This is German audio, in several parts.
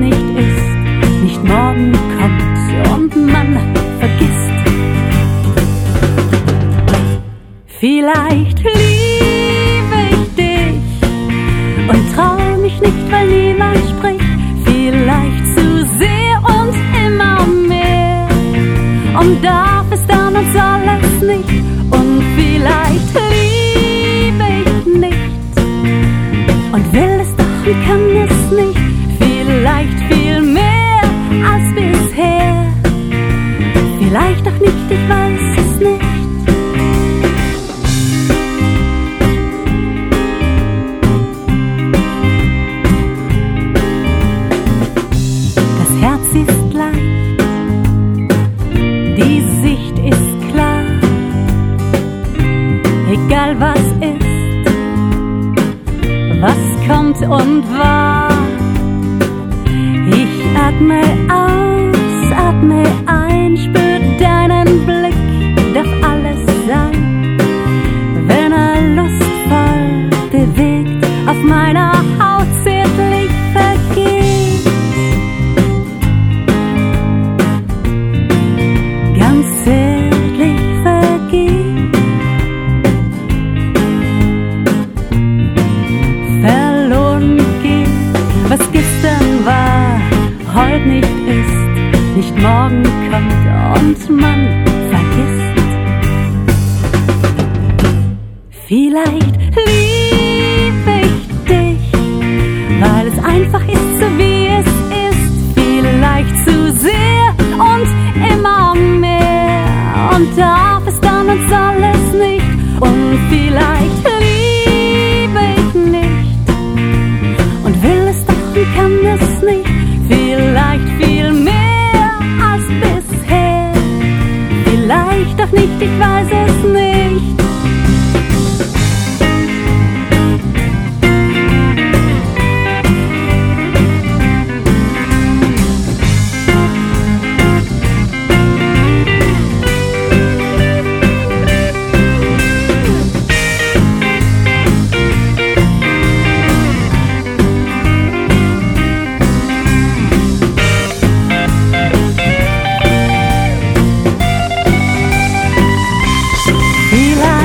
nicht ist, nicht morgen kommt und man vergisst. Vielleicht liebe ich dich und trau mich nicht, weil niemand spricht. Vielleicht zu sehr und immer mehr. Und darf es dann und soll es nicht. Und vielleicht liebe ich nicht und will es doch und kann es nicht. Vielleicht viel mehr als bisher. Vielleicht auch nicht, ich weiß es nicht. Das Herz ist leicht, die Sicht ist klar. Egal was ist, was kommt und war. Heute nicht ist, nicht morgen kommt und man vergisst. Vielleicht liebe ich dich, weil es einfach ist, so wie es ist. Vielleicht zu sehr und immer mehr. Und darf es dann und soll es nicht. Und vielleicht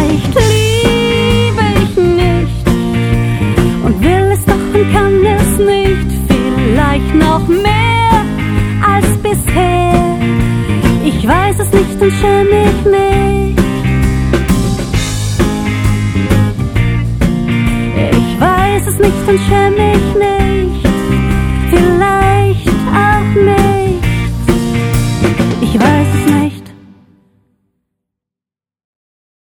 Vielleicht liebe ich nicht und will es doch und kann es nicht. Vielleicht noch mehr als bisher. Ich weiß es nicht und schäme mich nicht. Ich weiß es nicht und schäme mich nicht.